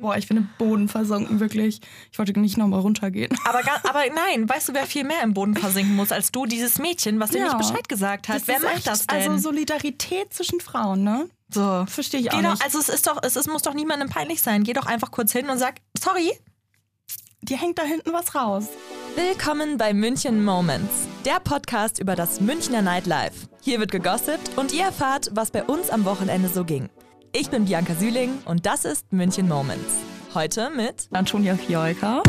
Boah, ich bin im Boden versunken, wirklich. Ich wollte nicht nochmal runtergehen. Aber, aber nein, weißt du, wer viel mehr im Boden versinken muss als du? Dieses Mädchen, was dir ja. nicht Bescheid gesagt hat. Das wer macht echt, das denn? Also Solidarität zwischen Frauen, ne? So. Verstehe ich auch doch, nicht. Also es ist doch, es, es muss doch niemandem peinlich sein. Geh doch einfach kurz hin und sag, sorry. Dir hängt da hinten was raus. Willkommen bei München Moments, der Podcast über das Münchner Nightlife. Hier wird gegossipt und ihr erfahrt, was bei uns am Wochenende so ging. Ich bin Bianca Süling und das ist München Moments. Heute mit Antonia Fiolka.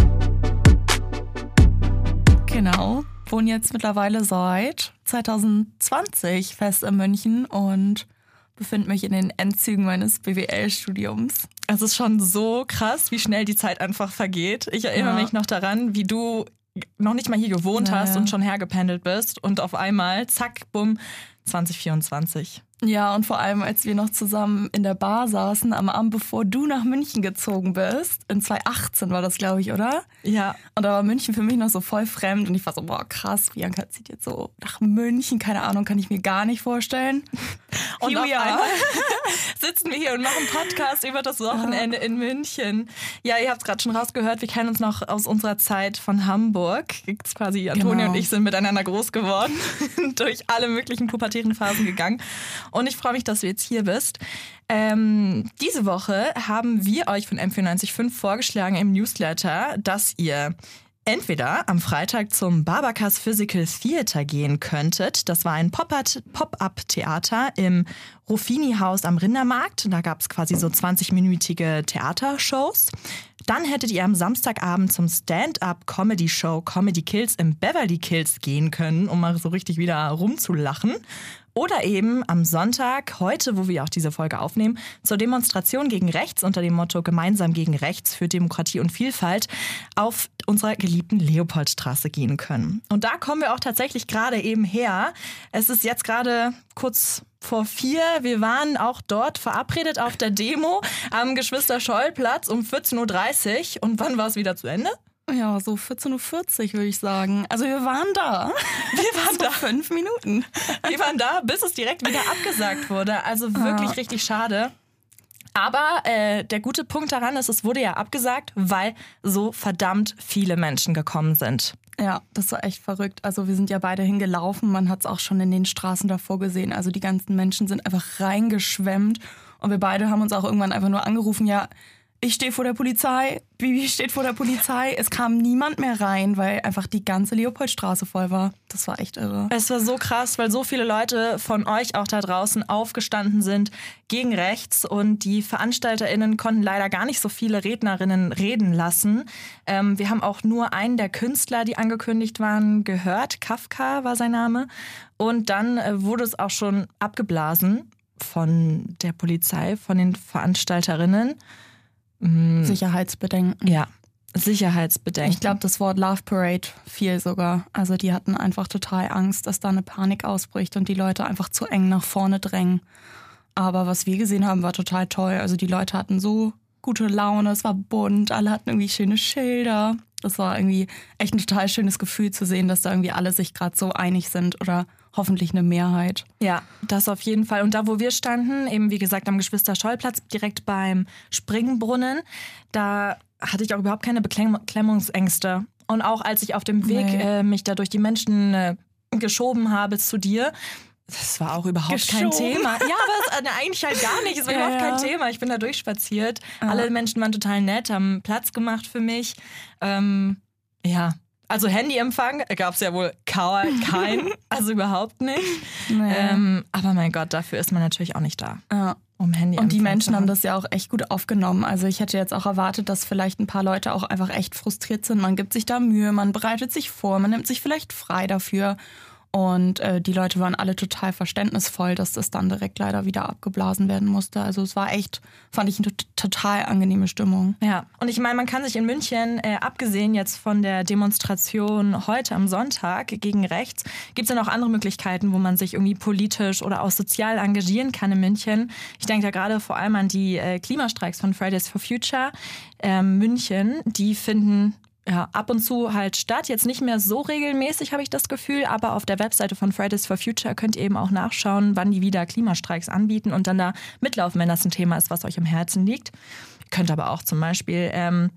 Genau, wohne jetzt mittlerweile seit 2020 fest in München und befinde mich in den Endzügen meines BWL-Studiums. Es ist schon so krass, wie schnell die Zeit einfach vergeht. Ich erinnere ja. mich noch daran, wie du noch nicht mal hier gewohnt naja. hast und schon hergependelt bist und auf einmal, zack, bumm, 2024. Ja, und vor allem, als wir noch zusammen in der Bar saßen, am Abend bevor du nach München gezogen bist, in 2018 war das, glaube ich, oder? Ja. Und da war München für mich noch so voll fremd und ich war so, boah, krass, Bianca zieht jetzt so nach München, keine Ahnung, kann ich mir gar nicht vorstellen. und auf einmal sitzen wir hier und machen Podcast über das Wochenende ja. in München. Ja, ihr habt es gerade schon rausgehört, wir kennen uns noch aus unserer Zeit von Hamburg. Quasi Antonia genau. und ich sind miteinander groß geworden, durch alle möglichen pubertären Phasen gegangen. Und ich freue mich, dass du jetzt hier bist. Ähm, diese Woche haben wir euch von M945 vorgeschlagen im Newsletter, dass ihr entweder am Freitag zum Barbakas Physical Theater gehen könntet. Das war ein Pop-up-Theater im Ruffini-Haus am Rindermarkt. Da gab es quasi so 20-minütige Theatershows. Dann hättet ihr am Samstagabend zum Stand-up-Comedy-Show Comedy Kills im Beverly Kills gehen können, um mal so richtig wieder rumzulachen. Oder eben am Sonntag, heute, wo wir auch diese Folge aufnehmen, zur Demonstration gegen Rechts unter dem Motto Gemeinsam gegen Rechts für Demokratie und Vielfalt auf unserer geliebten Leopoldstraße gehen können. Und da kommen wir auch tatsächlich gerade eben her. Es ist jetzt gerade kurz vor vier. Wir waren auch dort verabredet auf der Demo am Geschwister-Scholl-Platz um 14.30 Uhr. Und wann war es wieder zu Ende? Ja, so 14.40 Uhr würde ich sagen. Also wir waren da. Wir waren da. Fünf Minuten. Wir waren da, bis es direkt wieder abgesagt wurde. Also wirklich ja. richtig schade. Aber äh, der gute Punkt daran ist, es wurde ja abgesagt, weil so verdammt viele Menschen gekommen sind. Ja, das war echt verrückt. Also wir sind ja beide hingelaufen. Man hat es auch schon in den Straßen davor gesehen. Also die ganzen Menschen sind einfach reingeschwemmt. Und wir beide haben uns auch irgendwann einfach nur angerufen, ja, ich stehe vor der Polizei, Bibi steht vor der Polizei. Es kam niemand mehr rein, weil einfach die ganze Leopoldstraße voll war. Das war echt irre. Es war so krass, weil so viele Leute von euch auch da draußen aufgestanden sind gegen rechts und die VeranstalterInnen konnten leider gar nicht so viele Rednerinnen reden lassen. Ähm, wir haben auch nur einen der Künstler, die angekündigt waren, gehört. Kafka war sein Name. Und dann äh, wurde es auch schon abgeblasen von der Polizei, von den VeranstalterInnen. Mhm. Sicherheitsbedenken. Ja, Sicherheitsbedenken. Ich glaube, das Wort Love Parade fiel sogar. Also die hatten einfach total Angst, dass da eine Panik ausbricht und die Leute einfach zu eng nach vorne drängen. Aber was wir gesehen haben, war total toll. Also die Leute hatten so gute Laune, es war bunt, alle hatten irgendwie schöne Schilder. Das war irgendwie echt ein total schönes Gefühl zu sehen, dass da irgendwie alle sich gerade so einig sind oder hoffentlich eine Mehrheit. Ja, das auf jeden Fall. Und da, wo wir standen, eben wie gesagt am Geschwister-Scholl-Platz, direkt beim Springbrunnen, da hatte ich auch überhaupt keine Beklemmungsängste. Und auch als ich auf dem Weg nee. äh, mich da durch die Menschen äh, geschoben habe zu dir, das war auch überhaupt Geschoben. kein Thema. Ja, aber es, äh, eigentlich halt gar nicht. Es war ja, überhaupt kein Thema. Ich bin da durchspaziert. Ja. Alle Menschen waren total nett, haben Platz gemacht für mich. Ähm, ja, also Handyempfang gab es ja wohl keinen, also überhaupt nicht. Naja. Ähm, aber mein Gott, dafür ist man natürlich auch nicht da. Ja. Um Handy und die Menschen haben das ja auch echt gut aufgenommen. Also ich hätte jetzt auch erwartet, dass vielleicht ein paar Leute auch einfach echt frustriert sind. Man gibt sich da Mühe, man bereitet sich vor, man nimmt sich vielleicht frei dafür. Und äh, die Leute waren alle total verständnisvoll, dass das dann direkt leider wieder abgeblasen werden musste. Also es war echt, fand ich, eine total angenehme Stimmung. Ja, und ich meine, man kann sich in München, äh, abgesehen jetzt von der Demonstration heute am Sonntag gegen rechts, gibt es ja noch andere Möglichkeiten, wo man sich irgendwie politisch oder auch sozial engagieren kann in München. Ich denke da gerade vor allem an die äh, Klimastreiks von Fridays for Future. Ähm, München, die finden ja, ab und zu halt statt. Jetzt nicht mehr so regelmäßig, habe ich das Gefühl, aber auf der Webseite von Fridays for Future könnt ihr eben auch nachschauen, wann die wieder Klimastreiks anbieten und dann da mitlaufen, wenn das ein Thema ist, was euch im Herzen liegt. könnt aber auch zum Beispiel ähm,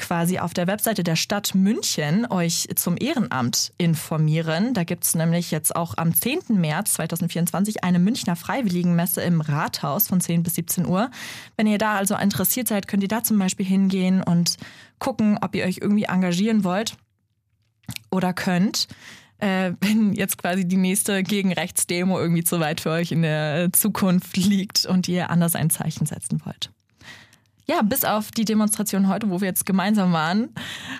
quasi auf der Webseite der Stadt München euch zum Ehrenamt informieren. Da gibt es nämlich jetzt auch am 10. März 2024 eine Münchner Freiwilligenmesse im Rathaus von 10 bis 17 Uhr. Wenn ihr da also interessiert seid, könnt ihr da zum Beispiel hingehen und gucken, ob ihr euch irgendwie engagieren wollt oder könnt. Äh, wenn jetzt quasi die nächste Gegenrechtsdemo irgendwie zu weit für euch in der Zukunft liegt und ihr anders ein Zeichen setzen wollt. Ja, bis auf die Demonstration heute, wo wir jetzt gemeinsam waren,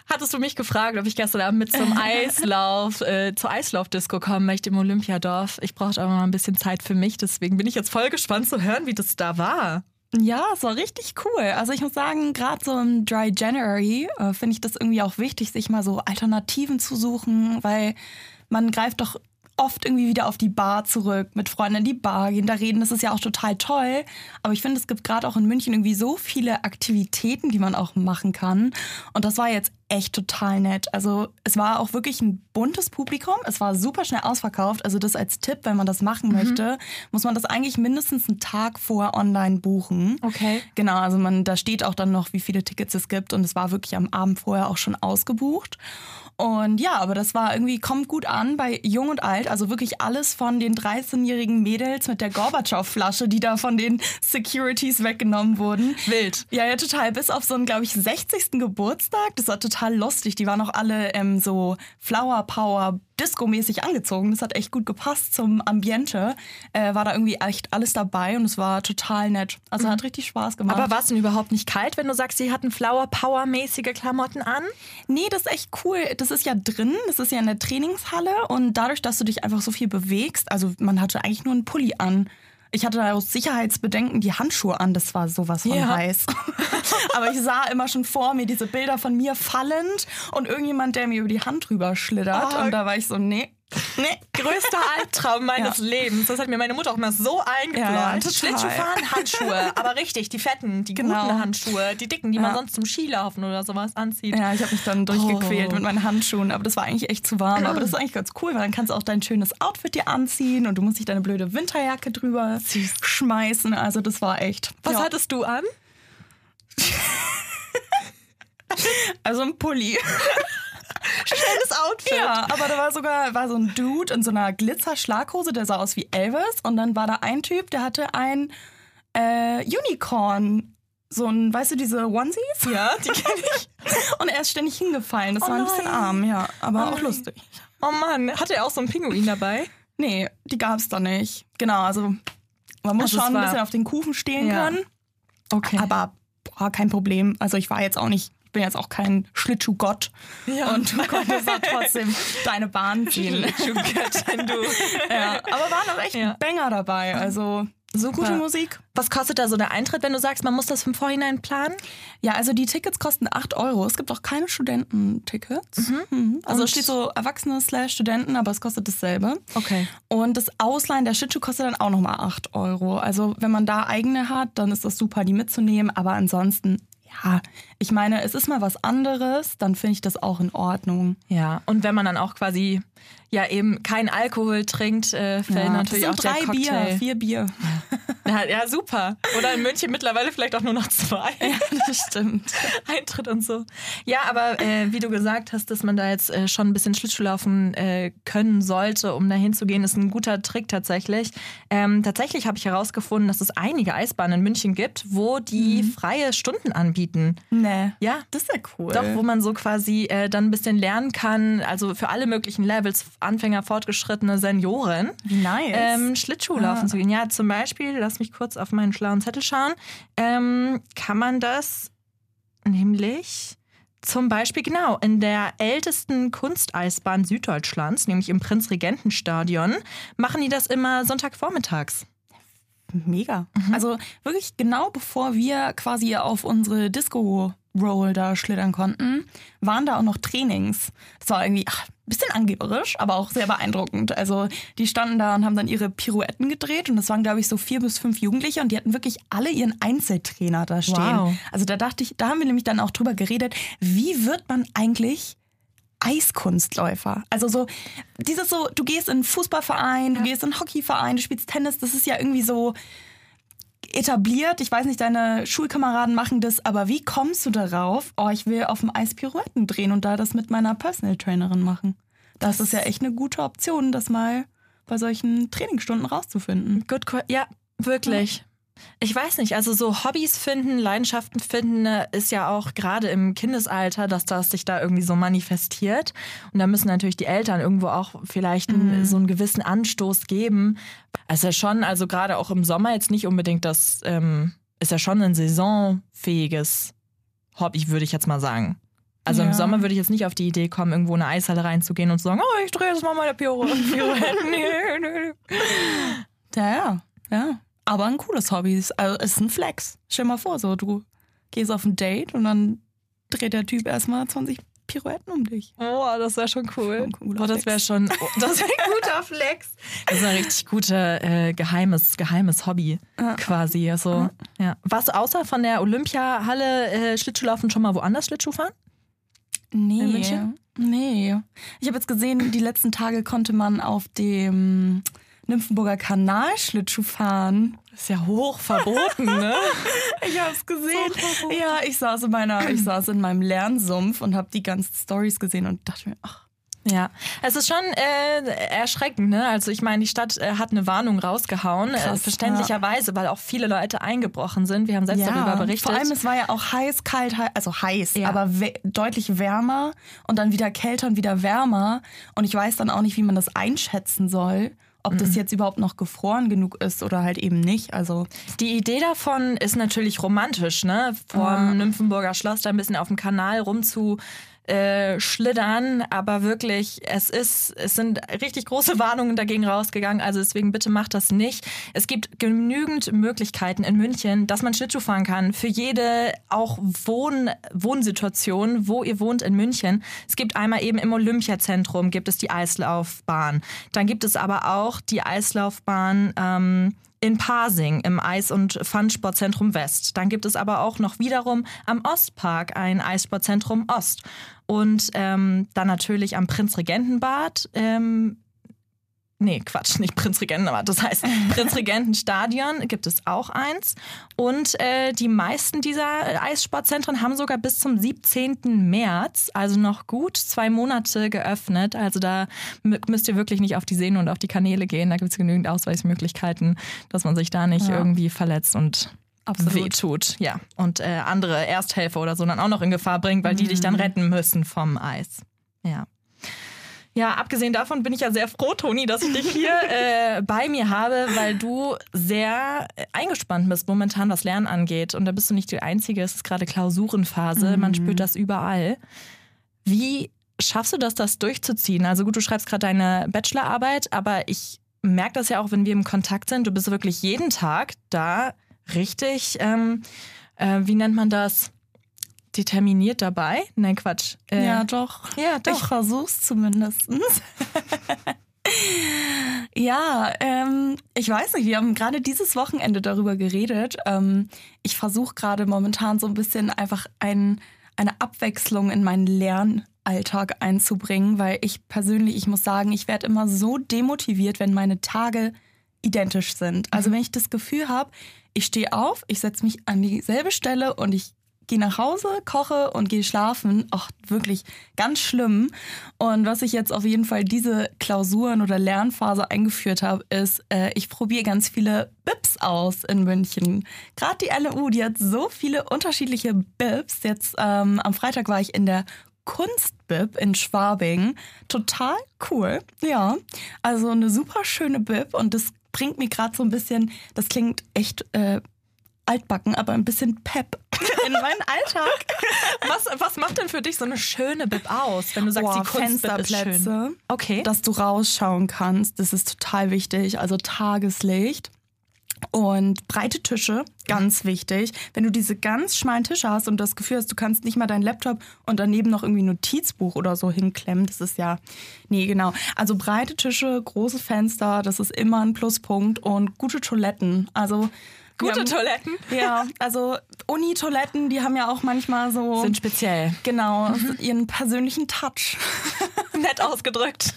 hattest du mich gefragt, ob ich gestern Abend mit zum Eislauf, äh, zur Eislaufdisco kommen möchte im Olympiadorf. Ich brauchte aber mal ein bisschen Zeit für mich, deswegen bin ich jetzt voll gespannt zu hören, wie das da war. Ja, es war richtig cool. Also ich muss sagen, gerade so im Dry January äh, finde ich das irgendwie auch wichtig, sich mal so Alternativen zu suchen, weil man greift doch oft irgendwie wieder auf die Bar zurück, mit Freunden in die Bar gehen, da reden, das ist ja auch total toll. Aber ich finde, es gibt gerade auch in München irgendwie so viele Aktivitäten, die man auch machen kann. Und das war jetzt echt total nett. Also es war auch wirklich ein buntes Publikum. Es war super schnell ausverkauft. Also das als Tipp, wenn man das machen mhm. möchte, muss man das eigentlich mindestens einen Tag vor online buchen. Okay. Genau, also man, da steht auch dann noch, wie viele Tickets es gibt. Und es war wirklich am Abend vorher auch schon ausgebucht. Und ja, aber das war irgendwie, kommt gut an bei Jung und Alt. Also wirklich alles von den 13-jährigen Mädels mit der Gorbatschow-Flasche, die da von den Securities weggenommen wurden. Wild. Ja, ja, total. Bis auf so einen, glaube ich, 60. Geburtstag. Das war total lustig. Die waren auch alle ähm, so Flower Power Disco-mäßig angezogen. Das hat echt gut gepasst zum Ambiente. Äh, war da irgendwie echt alles dabei und es war total nett. Also mhm. hat richtig Spaß gemacht. Aber war es denn überhaupt nicht kalt, wenn du sagst, sie hatten Flower-Power-mäßige Klamotten an? Nee, das ist echt cool. Das ist ja drin, das ist ja in der Trainingshalle und dadurch, dass du dich einfach so viel bewegst, also man hatte eigentlich nur einen Pulli an. Ich hatte aus Sicherheitsbedenken die Handschuhe an, das war sowas von ja. heiß. Aber ich sah immer schon vor mir diese Bilder von mir fallend und irgendjemand, der mir über die Hand drüber schlittert. Oh. Und da war ich so, nee, Nee, größter Albtraum meines ja. Lebens. Das hat mir meine Mutter auch immer so eingeplant. Ja, Schlittschuhfahren, Handschuhe. Aber richtig, die fetten, die genau. guten Handschuhe. Die dicken, die ja. man sonst zum Skilaufen oder sowas anzieht. Ja, ich habe mich dann durchgequält oh. mit meinen Handschuhen. Aber das war eigentlich echt zu warm. Aber das ist eigentlich ganz cool, weil dann kannst du auch dein schönes Outfit dir anziehen und du musst nicht deine blöde Winterjacke drüber Süß. schmeißen. Also das war echt. Was hattest du an? also ein Pulli. Schönes Outfit. Ja, aber da war sogar war so ein Dude in so einer Glitzer-Schlaghose, der sah aus wie Elvis. Und dann war da ein Typ, der hatte ein äh, Unicorn so ein, weißt du, diese Onesies? Ja, die kenne ich. Und er ist ständig hingefallen. Das oh war ein bisschen arm, ja. Aber oh auch lustig. Oh Mann, hatte er auch so einen Pinguin dabei? Nee, die gab es da nicht. Genau, also man muss also schon ein bisschen auf den Kufen stehen ja. können. Okay. Aber boah, kein Problem. Also ich war jetzt auch nicht ich bin jetzt auch kein Schlittschuhgott ja. und du konntest auch trotzdem deine Bahn ziehen. Schlittschuhgöttin, du. ja, aber waren auch echt ja. Banger dabei. Also Super. Gute Musik. Was kostet da so der Eintritt, wenn du sagst, man muss das im Vorhinein planen? Ja, also die Tickets kosten 8 Euro. Es gibt auch keine Studententickets. Mhm. Mhm. Also es steht so Erwachsene slash Studenten, aber es kostet dasselbe. Okay. Und das Ausleihen der Schlittschuh kostet dann auch nochmal 8 Euro. Also wenn man da eigene hat, dann ist das super, die mitzunehmen. Aber ansonsten ja, ich meine, es ist mal was anderes, dann finde ich das auch in Ordnung. Ja, und wenn man dann auch quasi ja eben kein Alkohol trinkt, äh, fällt ja, natürlich auch drei der Cocktail. Bier, vier Bier. Ja, ja, super. Oder in München mittlerweile vielleicht auch nur noch zwei. Ja, das stimmt. Eintritt und so. Ja, aber äh, wie du gesagt hast, dass man da jetzt äh, schon ein bisschen Schlittschuh laufen äh, können sollte, um da hinzugehen, ist ein guter Trick tatsächlich. Ähm, tatsächlich habe ich herausgefunden, dass es einige Eisbahnen in München gibt, wo die mhm. freie Stunden anbieten. Nee. Ja. Das ist ja cool. Doch, wo man so quasi äh, dann ein bisschen lernen kann, also für alle möglichen Levels, Anfänger, Fortgeschrittene, Senioren. Wie nice. Ähm, Schlittschuh laufen ah. zu gehen. Ja, zum Beispiel, lass mich kurz auf meinen schlauen Zettel schauen, ähm, kann man das nämlich zum Beispiel genau in der ältesten Kunsteisbahn Süddeutschlands, nämlich im Prinzregentenstadion, machen die das immer Sonntagvormittags. Mega. Mhm. Also wirklich genau bevor wir quasi auf unsere Disco Roll da schlittern konnten, waren da auch noch Trainings. Das war irgendwie ach, ein bisschen angeberisch, aber auch sehr beeindruckend. Also die standen da und haben dann ihre Pirouetten gedreht und das waren, glaube ich, so vier bis fünf Jugendliche und die hatten wirklich alle ihren Einzeltrainer da stehen. Wow. Also da dachte ich, da haben wir nämlich dann auch drüber geredet, wie wird man eigentlich Eiskunstläufer. Also so, dieses so, du gehst in einen Fußballverein, ja. du gehst in einen Hockeyverein, du spielst Tennis, das ist ja irgendwie so, etabliert. Ich weiß nicht, deine Schulkameraden machen das, aber wie kommst du darauf? Oh, ich will auf dem Eis Pirouetten drehen und da das mit meiner Personal Trainerin machen. Das, das ist ja echt eine gute Option, das mal bei solchen Trainingsstunden rauszufinden. Good, ja, wirklich. Ja. Ich weiß nicht, also so Hobbys finden, Leidenschaften finden ne, ist ja auch gerade im Kindesalter, dass das sich da irgendwie so manifestiert. Und da müssen natürlich die Eltern irgendwo auch vielleicht mhm. so einen gewissen Anstoß geben. Also ja schon, also gerade auch im Sommer jetzt nicht unbedingt das, ähm, ist ja schon ein saisonfähiges Hobby, würde ich jetzt mal sagen. Also ja. im Sommer würde ich jetzt nicht auf die Idee kommen, irgendwo in eine Eishalle reinzugehen und zu sagen, oh, ich drehe jetzt mal meine Pirouette. ja, ja, ja. Aber ein cooles Hobby. Also es ist ein Flex. Stell dir mal vor, so du gehst auf ein Date und dann dreht der Typ erstmal 20 Pirouetten um dich. Oh, das wäre schon cool. Oh, das wäre schon, oh, das wäre ein guter Flex. Das ist ein richtig gutes äh, geheimes, geheimes Hobby ja. quasi. Also, ja. Warst du außer von der Olympiahalle äh, Schlittschuhlaufen schon mal woanders Schlittschuh fahren? Nee. Nee. Ich habe jetzt gesehen, die letzten Tage konnte man auf dem Nymphenburger Kanal Schlittschuh fahren. Das ist ja hoch verboten, ne? ich hab's gesehen. Ja, ich saß in meiner, ich saß in meinem Lernsumpf und habe die ganzen Stories gesehen und dachte mir, ach, ja, es ist schon äh, erschreckend, ne? Also ich meine, die Stadt äh, hat eine Warnung rausgehauen, äh, Krass, äh, verständlicherweise, ja. weil auch viele Leute eingebrochen sind. Wir haben selbst ja, darüber berichtet. Vor allem, es war ja auch heiß, kalt, also heiß, ja. aber deutlich wärmer und dann wieder kälter und wieder wärmer. Und ich weiß dann auch nicht, wie man das einschätzen soll ob das mhm. jetzt überhaupt noch gefroren genug ist oder halt eben nicht. Also die Idee davon ist natürlich romantisch, ne? Vom ah. Nymphenburger Schloss da ein bisschen auf dem Kanal rumzu äh, schlittern, aber wirklich, es ist, es sind richtig große Warnungen dagegen rausgegangen. Also deswegen bitte macht das nicht. Es gibt genügend Möglichkeiten in München, dass man Schlittschuh fahren kann für jede auch Wohn Wohnsituation, wo ihr wohnt in München. Es gibt einmal eben im Olympiazentrum gibt es die Eislaufbahn. Dann gibt es aber auch die Eislaufbahn ähm, in Pasing im Eis- und Fun-Sportzentrum West. Dann gibt es aber auch noch wiederum am Ostpark ein Eissportzentrum Ost. Und ähm, dann natürlich am Prinzregentenbad ähm, Nee, Quatsch, nicht Prinzregentenbad. Das heißt, Prinzregentenstadion gibt es auch eins. Und äh, die meisten dieser Eissportzentren haben sogar bis zum 17. März, also noch gut zwei Monate geöffnet. Also da müsst ihr wirklich nicht auf die Sehne und auf die Kanäle gehen. Da gibt es genügend Ausweichmöglichkeiten, dass man sich da nicht ja. irgendwie verletzt und Absolut. wehtut. Ja. Und äh, andere Ersthelfer oder so dann auch noch in Gefahr bringt, weil mhm. die dich dann retten müssen vom Eis. Ja. Ja, abgesehen davon bin ich ja sehr froh, Toni, dass ich dich hier äh, bei mir habe, weil du sehr eingespannt bist momentan, was Lernen angeht. Und da bist du nicht die Einzige. Es ist gerade Klausurenphase. Mhm. Man spürt das überall. Wie schaffst du das, das durchzuziehen? Also gut, du schreibst gerade deine Bachelorarbeit, aber ich merke das ja auch, wenn wir im Kontakt sind. Du bist wirklich jeden Tag da richtig, ähm, äh, wie nennt man das? Determiniert dabei. Nein, Quatsch. Äh, ja, doch. Ja, doch. Ich versuch's zumindest. ja, ähm, ich weiß nicht, wir haben gerade dieses Wochenende darüber geredet. Ähm, ich versuche gerade momentan so ein bisschen einfach ein, eine Abwechslung in meinen Lernalltag einzubringen, weil ich persönlich, ich muss sagen, ich werde immer so demotiviert, wenn meine Tage identisch sind. Also mhm. wenn ich das Gefühl habe, ich stehe auf, ich setze mich an dieselbe Stelle und ich gehe nach Hause, koche und gehe schlafen. Ach, wirklich ganz schlimm. Und was ich jetzt auf jeden Fall diese Klausuren oder Lernphase eingeführt habe, ist, äh, ich probiere ganz viele BIPs aus in München. Gerade die LMU, die hat so viele unterschiedliche BIPs. Jetzt ähm, am Freitag war ich in der Kunstbib in Schwabing. Total cool. Ja, also eine super schöne Bib und das bringt mir gerade so ein bisschen, das klingt echt äh, altbacken, aber ein bisschen Pep in meinen Alltag. Was, was macht denn für dich so eine schöne Bib aus, wenn du sagst, Boah, die Fensterplätze, ist schön? Okay. Dass du rausschauen kannst, das ist total wichtig. Also Tageslicht. Und breite Tische, ganz wichtig. Wenn du diese ganz schmalen Tische hast und das Gefühl hast, du kannst nicht mal deinen Laptop und daneben noch irgendwie ein Notizbuch oder so hinklemmen, das ist ja, nee, genau. Also breite Tische, große Fenster, das ist immer ein Pluspunkt und gute Toiletten. Also Gute haben, Toiletten? Ja, also Uni-Toiletten, die haben ja auch manchmal so. Sind speziell. Genau, mhm. ihren persönlichen Touch. Nett ausgedrückt.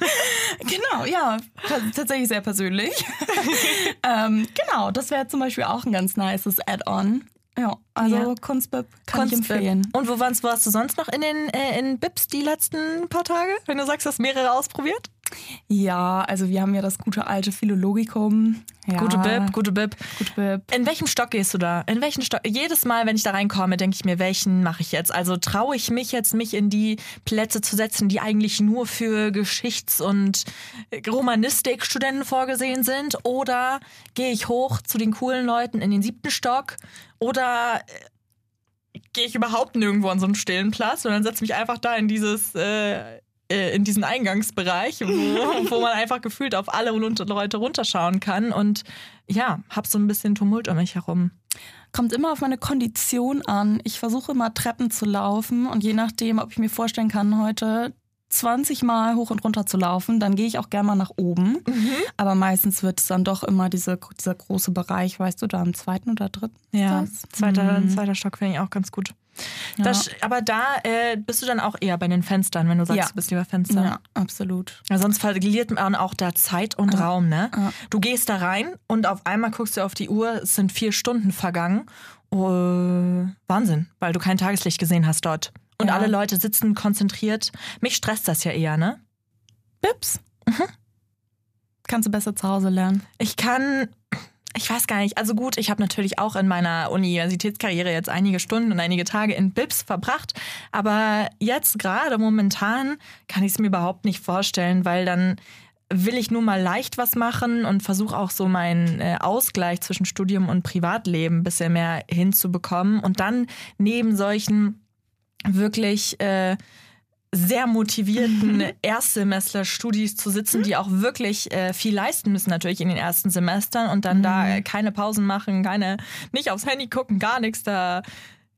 genau, ja. Tatsächlich sehr persönlich. ähm, genau, das wäre zum Beispiel auch ein ganz nices Add-on. Ja, also ja. Kunstbib kann Kunstbib. ich empfehlen. Und wo warst, warst du sonst noch in den äh, in Bips die letzten paar Tage, wenn du sagst, du hast mehrere ausprobiert? Ja, also wir haben ja das gute alte Philologikum. Ja. Gute Bib, gute Bib. Gute Bib. In welchem Stock gehst du da? In welchen Stock? Jedes Mal, wenn ich da reinkomme, denke ich mir, welchen mache ich jetzt? Also traue ich mich jetzt, mich in die Plätze zu setzen, die eigentlich nur für Geschichts- und Romanistik-Studenten vorgesehen sind? Oder gehe ich hoch zu den coolen Leuten in den siebten Stock? Oder äh, gehe ich überhaupt nirgendwo an so einen stillen Platz und dann setze mich einfach da in dieses äh, äh, in diesen Eingangsbereich, wo, wo man einfach gefühlt auf alle Leute runterschauen kann. Und ja, hab so ein bisschen Tumult um mich herum. Kommt immer auf meine Kondition an. Ich versuche immer Treppen zu laufen und je nachdem, ob ich mir vorstellen kann, heute 20 Mal hoch und runter zu laufen, dann gehe ich auch gerne mal nach oben. Mhm. Aber meistens wird es dann doch immer diese, dieser große Bereich, weißt du, da im zweiten oder dritten. Ja, zweiter, mhm. zweiter Stock finde ich auch ganz gut. Ja. Das, aber da äh, bist du dann auch eher bei den Fenstern, wenn du sagst, ja. du bist lieber Fenster. Ja, absolut. Ja, sonst verliert man auch da Zeit und ja. Raum, ne? Du gehst da rein und auf einmal guckst du auf die Uhr, es sind vier Stunden vergangen. Oh, Wahnsinn, weil du kein Tageslicht gesehen hast dort. Und alle Leute sitzen konzentriert. Mich stresst das ja eher, ne? Bips. Mhm. Kannst du besser zu Hause lernen? Ich kann ich weiß gar nicht. Also gut, ich habe natürlich auch in meiner Universitätskarriere jetzt einige Stunden und einige Tage in BIPs verbracht. Aber jetzt gerade momentan kann ich es mir überhaupt nicht vorstellen, weil dann will ich nur mal leicht was machen und versuche auch so meinen äh, Ausgleich zwischen Studium und Privatleben ein bisschen mehr hinzubekommen. Und dann neben solchen wirklich äh, sehr motivierten mhm. Erstsemester-Studis zu sitzen, die auch wirklich äh, viel leisten müssen, natürlich in den ersten Semestern und dann mhm. da keine Pausen machen, keine, nicht aufs Handy gucken, gar nichts da.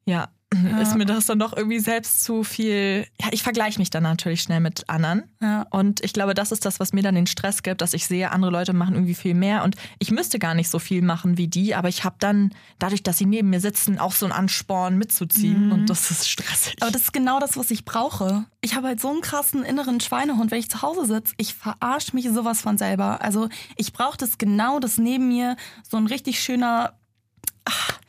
Ja, ja. ist mir das dann doch irgendwie selbst zu viel. Ja, ich vergleiche mich dann natürlich schnell mit anderen. Ja. Und ich glaube, das ist das, was mir dann den Stress gibt, dass ich sehe, andere Leute machen irgendwie viel mehr und ich müsste gar nicht so viel machen wie die, aber ich habe dann, dadurch, dass sie neben mir sitzen, auch so einen Ansporn mitzuziehen mhm. und das ist stressig. Aber das ist genau das, was ich brauche. Ich habe halt so einen krassen inneren Schweinehund, wenn ich zu Hause sitze. Ich verarsche mich sowas von selber. Also ich brauche das genau, dass neben mir so ein richtig schöner. Ach,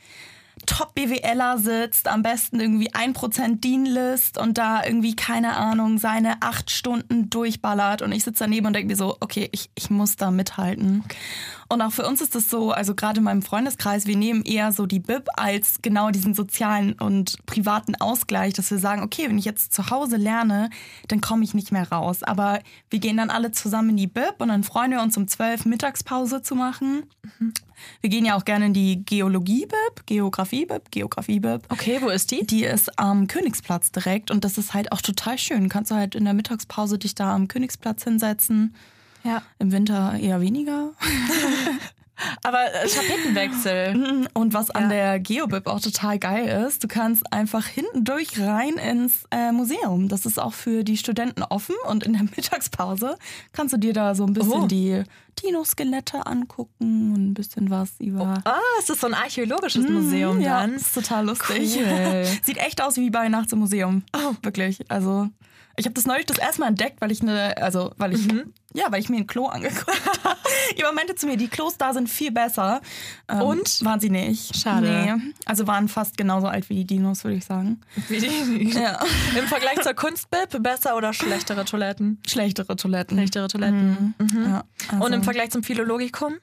Top-BWLer sitzt, am besten irgendwie 1% Dean-List und da irgendwie, keine Ahnung, seine acht Stunden durchballert und ich sitze daneben und denke mir so, okay, ich, ich muss da mithalten. Und auch für uns ist das so, also gerade in meinem Freundeskreis, wir nehmen eher so die BIP als genau diesen sozialen und privaten Ausgleich, dass wir sagen, okay, wenn ich jetzt zu Hause lerne, dann komme ich nicht mehr raus. Aber wir gehen dann alle zusammen in die BIP und dann freuen wir uns um zwölf Mittagspause zu machen. Wir gehen ja auch gerne in die Geologie-BIP, Geografie-BIP, Geografie-BIP. Okay, wo ist die? Die ist am Königsplatz direkt und das ist halt auch total schön. Kannst du halt in der Mittagspause dich da am Königsplatz hinsetzen. Ja. Im Winter eher weniger. Aber äh, Tapetenwechsel. Und was an der Geobib auch total geil ist, du kannst einfach hinten durch rein ins äh, Museum. Das ist auch für die Studenten offen und in der Mittagspause kannst du dir da so ein bisschen oh. die Dinoskelette angucken und ein bisschen was über. Oh, ah, ist das so ein archäologisches mm, Museum ja, dann? ist total lustig. Cool. Sieht echt aus wie bei Nachts im Museum. Oh. Wirklich. Also ich habe das neulich das erste Mal entdeckt, weil ich eine, also weil ich, mhm. ja, weil ich mir ein Klo angeguckt habe. Jemand meinte zu mir, die Klos da sind viel besser. Ähm, Und? Waren sie nicht. Schade. Nee. Also waren fast genauso alt wie die Dinos, würde ich sagen. Wie die? Ja. Im Vergleich zur Kunstbib, besser oder schlechtere Toiletten? Schlechtere Toiletten. Schlechtere Toiletten. Mhm. Mhm. Ja, also Und im Vergleich zum Philologikum?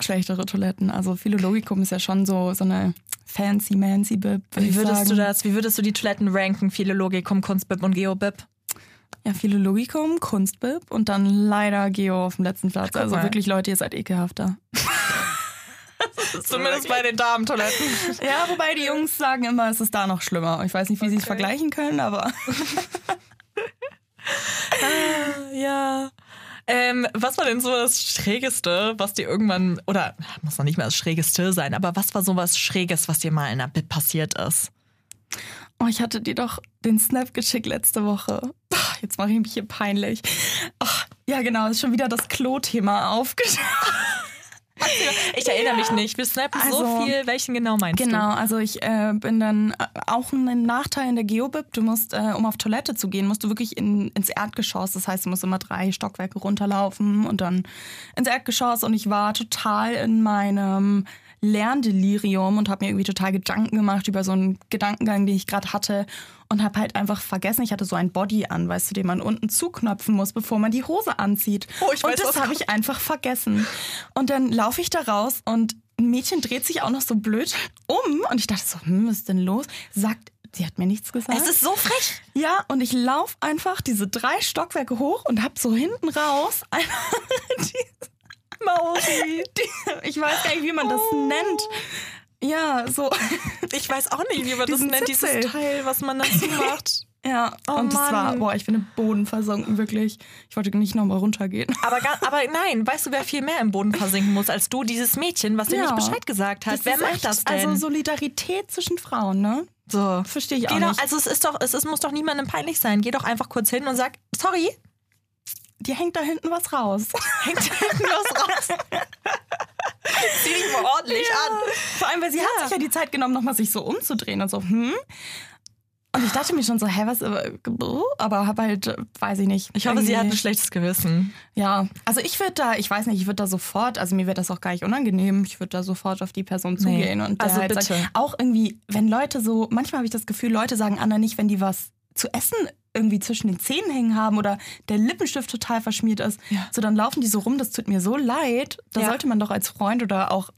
Schlechtere Toiletten. Also Philologikum ist ja schon so, so eine fancy mancy Bib. Wie würdest du das? Wie würdest du die Toiletten ranken? Philologikum, Kunstbib und Geobib? Ja, Philologikum, Kunstbib und dann leider Geo auf dem letzten Platz. Ach, also wirklich, Leute, ihr seid ekelhafter. Zumindest bei den Damentoiletten. Ja, wobei die Jungs sagen immer, es ist da noch schlimmer. Ich weiß nicht, wie okay. sie es vergleichen können, aber. ah, ja. Ähm, was war denn so das Schrägeste, was dir irgendwann, oder muss noch nicht mal das Schrägeste sein, aber was war so was Schräges, was dir mal in der Bib passiert ist? Oh, ich hatte dir doch den Snap geschickt letzte Woche. Oh, jetzt mache ich mich hier peinlich. Oh, ja, genau, ist schon wieder das Klo-Thema aufgetaucht. ich erinnere mich nicht. Wir snappen also, so viel. Welchen genau meinst genau, du? Genau, also ich äh, bin dann äh, auch ein Nachteil in der Geobib. Du musst, äh, um auf Toilette zu gehen, musst du wirklich in, ins Erdgeschoss. Das heißt, du musst immer drei Stockwerke runterlaufen und dann ins Erdgeschoss. Und ich war total in meinem Lerndelirium und habe mir irgendwie total Gedanken gemacht über so einen Gedankengang, den ich gerade hatte und habe halt einfach vergessen, ich hatte so ein Body an, weißt du, den man unten zuknöpfen muss, bevor man die Hose anzieht. Oh, ich weiß, und das habe ich einfach vergessen. Und dann laufe ich da raus und ein Mädchen dreht sich auch noch so blöd um und ich dachte so, hm, was ist denn los? Sagt Sie hat mir nichts gesagt. Es ist so frech. Ja, und ich laufe einfach diese drei Stockwerke hoch und hab so hinten raus einfach Mauri. ich weiß gar nicht, wie man das oh. nennt. Ja, so. Ich weiß auch nicht, wie man das nennt, Zipfel. dieses Teil, was man dazu macht. Ja, oh und Mann. das war, boah, ich bin im Boden versunken, wirklich. Ich wollte nicht nochmal runtergehen. Aber, aber nein, weißt du, wer viel mehr im Boden versinken muss als du? Dieses Mädchen, was dir ja. nicht Bescheid gesagt hat. Das wer macht echt, das denn? Also Solidarität zwischen Frauen, ne? So. Verstehe ich auch Geh nicht. also es ist doch, es, es muss doch niemandem peinlich sein. Geh doch einfach kurz hin und sag, sorry, die hängt da hinten was raus. hängt da hinten was raus. Zieh dich mal ordentlich ja. an. Vor allem, weil sie ja. hat sich ja die Zeit genommen, nochmal sich so umzudrehen und so, hm? Und ich dachte mir schon so, hä, was, aber habe halt, weiß ich nicht. Ich hoffe, sie hat ein schlechtes Gewissen. Ja, also ich würde da, ich weiß nicht, ich würde da sofort, also mir wird das auch gar nicht unangenehm, ich würde da sofort auf die Person zugehen nee. und also halt bitte. Sagen, auch irgendwie, wenn Leute so, manchmal habe ich das Gefühl, Leute sagen Anna nicht, wenn die was zu essen irgendwie zwischen den Zähnen hängen haben oder der Lippenstift total verschmiert ist, ja. so dann laufen die so rum, das tut mir so leid. Da ja. sollte man doch als Freund oder auch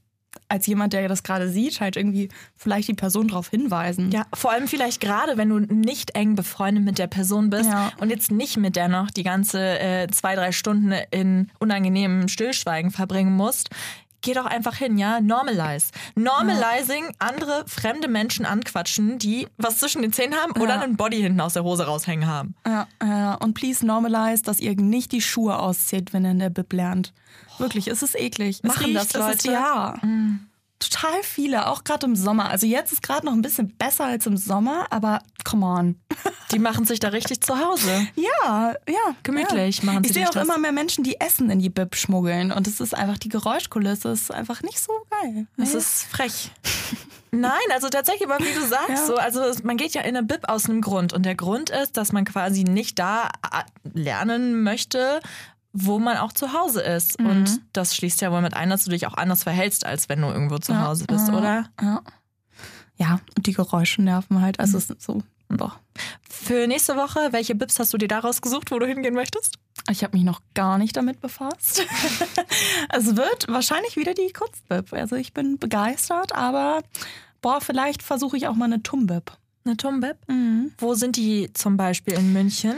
als jemand, der das gerade sieht, halt irgendwie vielleicht die Person darauf hinweisen. Ja, vor allem vielleicht gerade, wenn du nicht eng befreundet mit der Person bist ja. und jetzt nicht mit der noch die ganze äh, zwei, drei Stunden in unangenehmem Stillschweigen verbringen musst geh doch einfach hin, ja? Normalize. Normalizing, andere fremde Menschen anquatschen, die was zwischen den Zähnen haben oder ja. einen Body hinten aus der Hose raushängen haben. Ja, ja. Und please normalize, dass ihr nicht die Schuhe auszieht, wenn ihr in der Bib lernt. Wirklich, es ist eklig. Machen riecht, das Leute? Ist, ja. Mhm. Total viele, auch gerade im Sommer. Also jetzt ist gerade noch ein bisschen besser als im Sommer, aber come on. Die machen sich da richtig zu Hause. Ja, ja. Gemütlich ja. machen sie Ich sehe auch das. immer mehr Menschen, die Essen in die Bib schmuggeln. Und es ist einfach, die Geräuschkulisse ist einfach nicht so geil. Es nee. ist frech. Nein, also tatsächlich, aber wie du sagst, ja. so, also man geht ja in eine Bib aus einem Grund. Und der Grund ist, dass man quasi nicht da äh, lernen möchte, wo man auch zu Hause ist. Mhm. Und das schließt ja wohl mit ein, dass du dich auch anders verhältst, als wenn du irgendwo zu ja, Hause bist, ja, oder? Ja. Ja, und die Geräusche nerven halt. Also mhm. es ist so. Boah. Für nächste Woche, welche Bips hast du dir daraus gesucht, wo du hingehen möchtest? Ich habe mich noch gar nicht damit befasst. es wird wahrscheinlich wieder die Kunstbib. Also ich bin begeistert, aber boah, vielleicht versuche ich auch mal eine Tumbib. Eine Tumbib? Mhm. Wo sind die zum Beispiel in München?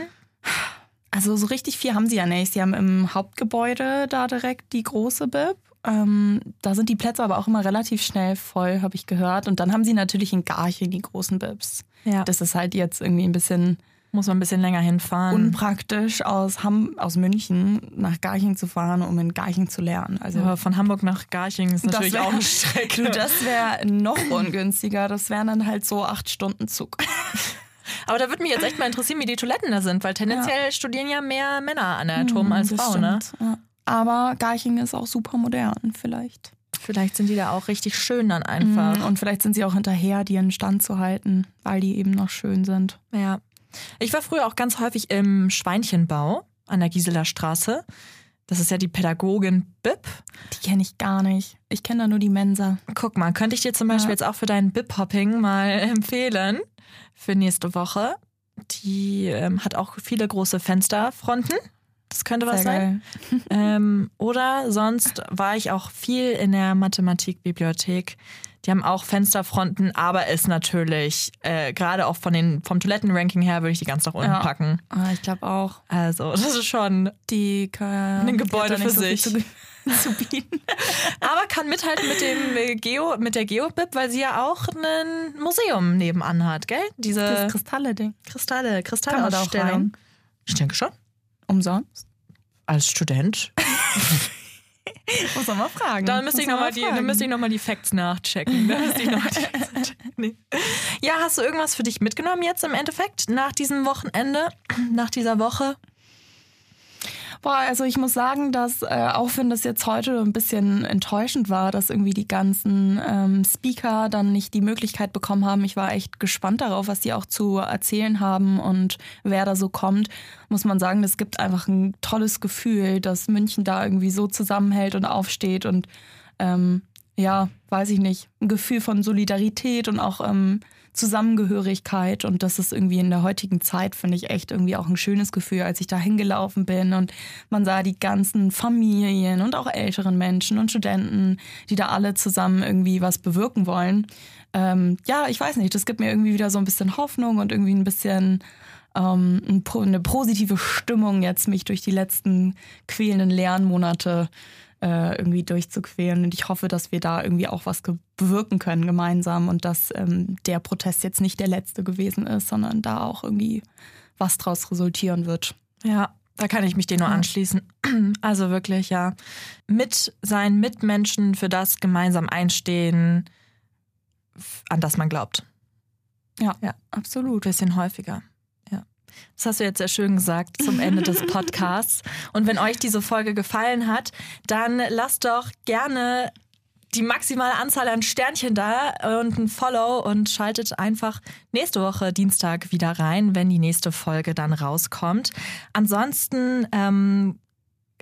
Also so richtig viel haben sie ja nicht. Sie haben im Hauptgebäude da direkt die große Bib. Ähm, da sind die Plätze aber auch immer relativ schnell voll, habe ich gehört. Und dann haben sie natürlich in Garching die großen Bibs. Ja. Das ist halt jetzt irgendwie ein bisschen. Muss man ein bisschen länger hinfahren. Unpraktisch aus, Ham aus München nach Garching zu fahren, um in Garching zu lernen. Also ja, von Hamburg nach Garching ist natürlich wär, auch eine Strecke. Du, das wäre noch ungünstiger. Das wären dann halt so acht Stunden Zug. Aber da würde mich jetzt echt mal interessieren, wie die Toiletten da sind, weil tendenziell ja. studieren ja mehr Männer an der Turm mhm, als Frauen, ne? Ja. Aber Garching ist auch super modern, vielleicht. Vielleicht sind die da auch richtig schön dann einfach. Mhm, und vielleicht sind sie auch hinterher, die ihren Stand zu halten, weil die eben noch schön sind. Ja. Ich war früher auch ganz häufig im Schweinchenbau an der Giseler Straße. Das ist ja die Pädagogin Bib. Die kenne ich gar nicht. Ich kenne da nur die Mensa. Guck mal, könnte ich dir zum Beispiel ja. jetzt auch für dein Bib-Hopping mal empfehlen für nächste Woche. Die ähm, hat auch viele große Fensterfronten. Das könnte was Sehr sein. ähm, oder sonst war ich auch viel in der Mathematikbibliothek. Die haben auch Fensterfronten, aber ist natürlich, äh, gerade auch von den, vom Toilettenranking her, würde ich die ganz nach unten ja. packen. Ah, ich glaube auch. Also, das ist schon die, ein Gebäude für so sich. Zu, zu bieten. aber kann mithalten mit dem äh, Geo, mit der Geobib, weil sie ja auch ein Museum nebenan hat, gell? Diese das Kristalle-Ding. Kristalle, Kristallausstellung. Ich denke schon. Umsonst? Als Student. Muss man mal fragen. Dann müsste, ich noch mal die, dann müsste ich nochmal die Facts nachchecken. noch die nee. Ja, hast du irgendwas für dich mitgenommen jetzt im Endeffekt nach diesem Wochenende, nach dieser Woche? Boah, also ich muss sagen, dass äh, auch wenn das jetzt heute ein bisschen enttäuschend war, dass irgendwie die ganzen ähm, Speaker dann nicht die Möglichkeit bekommen haben, ich war echt gespannt darauf, was die auch zu erzählen haben und wer da so kommt, muss man sagen, das gibt einfach ein tolles Gefühl, dass München da irgendwie so zusammenhält und aufsteht und ähm, ja, weiß ich nicht, ein Gefühl von Solidarität und auch ähm, Zusammengehörigkeit. Und das ist irgendwie in der heutigen Zeit, finde ich, echt irgendwie auch ein schönes Gefühl, als ich da hingelaufen bin und man sah die ganzen Familien und auch älteren Menschen und Studenten, die da alle zusammen irgendwie was bewirken wollen. Ähm, ja, ich weiß nicht, das gibt mir irgendwie wieder so ein bisschen Hoffnung und irgendwie ein bisschen ähm, eine positive Stimmung jetzt, mich durch die letzten quälenden Lernmonate äh, irgendwie durchzuqueren. Und ich hoffe, dass wir da irgendwie auch was bewirken können gemeinsam und dass ähm, der Protest jetzt nicht der letzte gewesen ist, sondern da auch irgendwie was draus resultieren wird. Ja, da kann ich mich dir nur anschließen. Also wirklich, ja. Mit seinen Mitmenschen für das gemeinsam einstehen, an das man glaubt. Ja, ja, absolut. Ein bisschen häufiger. Das hast du jetzt sehr schön gesagt zum Ende des Podcasts. Und wenn euch diese Folge gefallen hat, dann lasst doch gerne die maximale Anzahl an Sternchen da und ein Follow und schaltet einfach nächste Woche Dienstag wieder rein, wenn die nächste Folge dann rauskommt. Ansonsten ähm,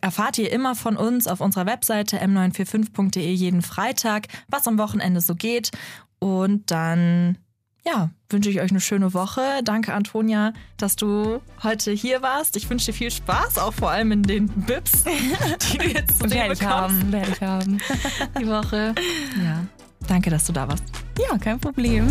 erfahrt ihr immer von uns auf unserer Webseite m945.de jeden Freitag, was am Wochenende so geht. Und dann ja, wünsche ich euch eine schöne Woche. Danke, Antonia, dass du heute hier warst. Ich wünsche dir viel Spaß, auch vor allem in den Bips, die du jetzt zu sehen bekommst. Haben, werde ich haben. Die Woche. Ja, danke, dass du da warst. Ja, kein Problem.